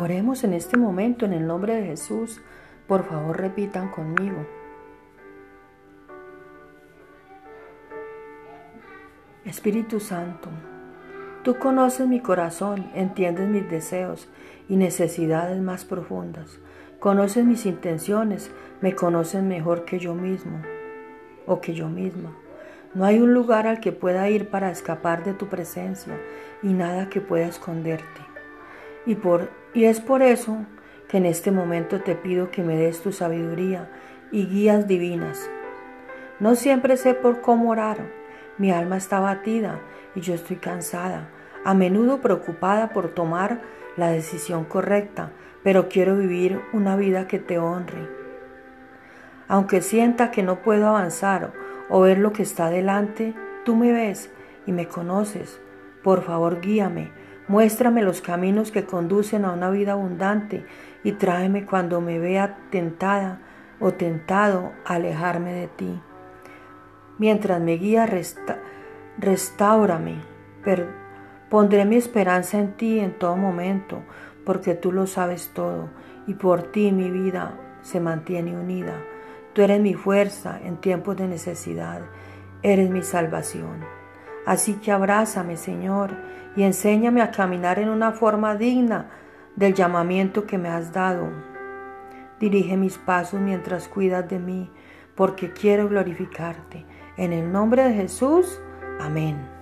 Oremos en este momento en el nombre de Jesús. Por favor, repitan conmigo. Espíritu Santo, tú conoces mi corazón, entiendes mis deseos y necesidades más profundas. Conoces mis intenciones, me conoces mejor que yo mismo o que yo misma. No hay un lugar al que pueda ir para escapar de tu presencia y nada que pueda esconderte. Y, por, y es por eso que en este momento te pido que me des tu sabiduría y guías divinas. No siempre sé por cómo orar, mi alma está batida y yo estoy cansada, a menudo preocupada por tomar la decisión correcta, pero quiero vivir una vida que te honre. Aunque sienta que no puedo avanzar o ver lo que está delante, tú me ves y me conoces. Por favor, guíame, muéstrame los caminos que conducen a una vida abundante y tráeme cuando me vea tentada o tentado a alejarme de ti. Mientras me guía, resta, restaurame. pondré mi esperanza en ti en todo momento, porque tú lo sabes todo, y por ti mi vida se mantiene unida. Tú eres mi fuerza en tiempos de necesidad, eres mi salvación. Así que abrázame, Señor, y enséñame a caminar en una forma digna del llamamiento que me has dado. Dirige mis pasos mientras cuidas de mí, porque quiero glorificarte. En el nombre de Jesús, amén.